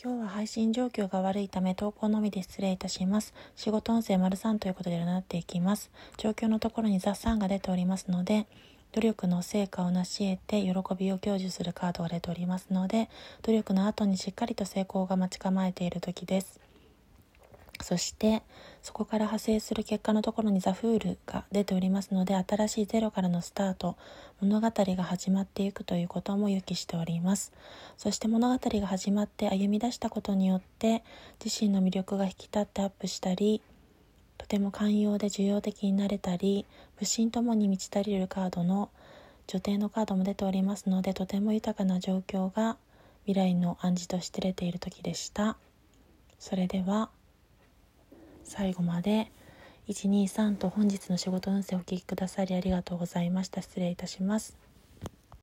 今日は配信状況が悪いため投稿のみで失礼いたします。仕事音声丸3ということで占っていきます。状況のところに雑3が出ておりますので、努力の成果を成し得て喜びを享受するカードが出ておりますので、努力の後にしっかりと成功が待ち構えている時です。そしてそこから派生する結果のところにザ・フールが出ておりますので新しいゼロからのスタート物語が始まっていくということも予期しております。そして物語が始まって歩み出したことによって自身の魅力が引き立ってアップしたりとても寛容で受容的になれたり不信ともに満ち足りるカードの女帝のカードも出ておりますのでとても豊かな状況が未来の暗示として出ている時でした。それでは最後まで123と本日の仕事運勢をお聞きくださりありがとうございました。失礼いたします。